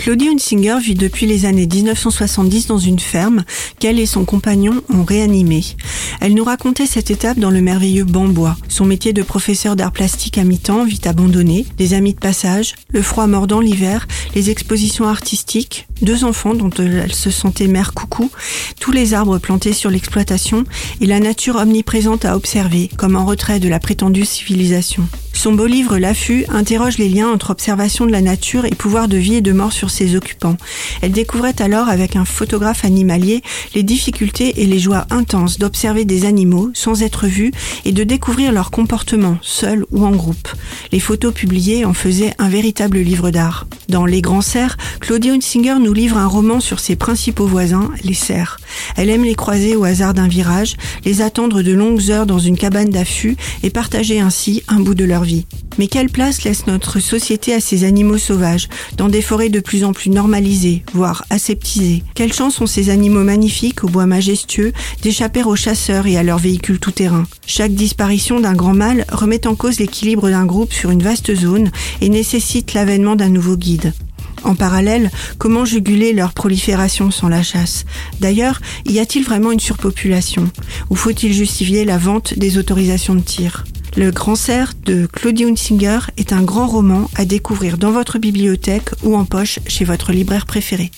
Claudie Hunsinger vit depuis les années 1970 dans une ferme qu'elle et son compagnon ont réanimée. Elle nous racontait cette étape dans le merveilleux Bambois. Son métier de professeur d'art plastique à mi-temps vite abandonné, des amis de passage, le froid mordant l'hiver, les expositions artistiques, deux enfants dont elle se sentait mère coucou, tous les arbres plantés sur l'exploitation et la nature omniprésente à observer, comme en retrait de la prétendue civilisation. Son beau livre L'affût interroge les liens entre observation de la nature et pouvoir de vie et de mort sur ses occupants. Elle découvrait alors avec un photographe animalier les difficultés et les joies intenses d'observer des animaux sans être vus et de découvrir leur comportement, seul ou en groupe. Les photos publiées en faisaient un véritable livre d'art. Dans Les Grands Cerfs, Claudia Hunsinger nous livre un roman sur ses principaux voisins, les cerfs. Elle aime les croiser au hasard d'un virage, les attendre de longues heures dans une cabane d'affût et partager ainsi un bout de leur vie. Mais quelle place laisse notre société à ces animaux sauvages, dans des forêts de plus en plus normalisées, voire aseptisées? Quelle chance ont ces animaux magnifiques, au bois majestueux, d'échapper aux chasseurs et à leurs véhicules tout-terrain? Chaque disparition d'un grand mâle remet en cause l'équilibre d'un groupe sur une vaste zone et nécessite l'avènement d'un nouveau guide. En parallèle, comment juguler leur prolifération sans la chasse? D'ailleurs, y a-t-il vraiment une surpopulation? Ou faut-il justifier la vente des autorisations de tir? Le Grand Cerf de Claudie Hunsinger est un grand roman à découvrir dans votre bibliothèque ou en poche chez votre libraire préféré.